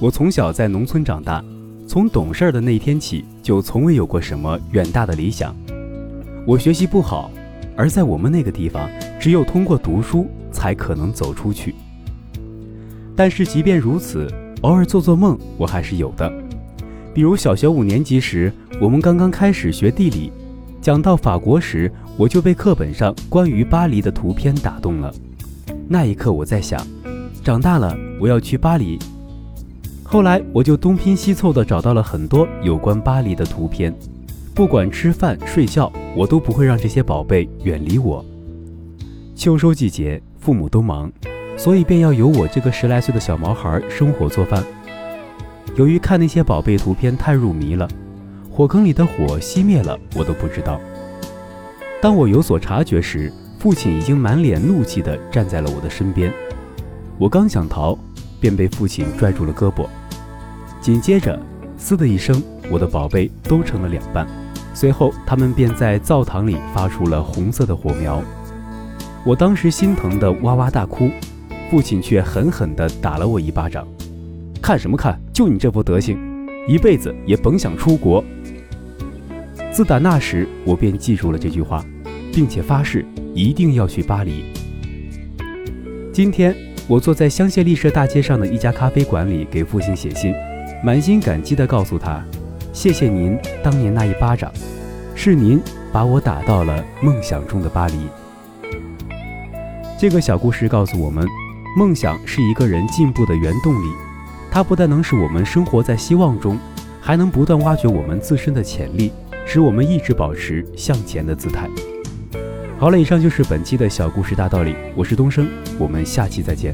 我从小在农村长大，从懂事的那天起，就从未有过什么远大的理想。我学习不好，而在我们那个地方，只有通过读书才可能走出去。但是即便如此，偶尔做做梦，我还是有的。比如小学五年级时，我们刚刚开始学地理，讲到法国时，我就被课本上关于巴黎的图片打动了。那一刻，我在想，长大了我要去巴黎。后来我就东拼西凑的找到了很多有关巴黎的图片，不管吃饭睡觉，我都不会让这些宝贝远离我。秋收季节，父母都忙，所以便要由我这个十来岁的小毛孩生火做饭。由于看那些宝贝图片太入迷了，火坑里的火熄灭了我都不知道。当我有所察觉时，父亲已经满脸怒气地站在了我的身边。我刚想逃，便被父亲拽住了胳膊。紧接着，嘶的一声，我的宝贝都成了两半。随后，他们便在灶堂里发出了红色的火苗。我当时心疼得哇哇大哭，父亲却狠狠地打了我一巴掌。看什么看？就你这副德行，一辈子也甭想出国。自打那时，我便记住了这句话，并且发誓一定要去巴黎。今天，我坐在香榭丽舍大街上的一家咖啡馆里，给父亲写信。满心感激地告诉他：“谢谢您当年那一巴掌，是您把我打到了梦想中的巴黎。”这个小故事告诉我们，梦想是一个人进步的原动力，它不但能使我们生活在希望中，还能不断挖掘我们自身的潜力，使我们一直保持向前的姿态。好了，以上就是本期的小故事大道理，我是东升，我们下期再见。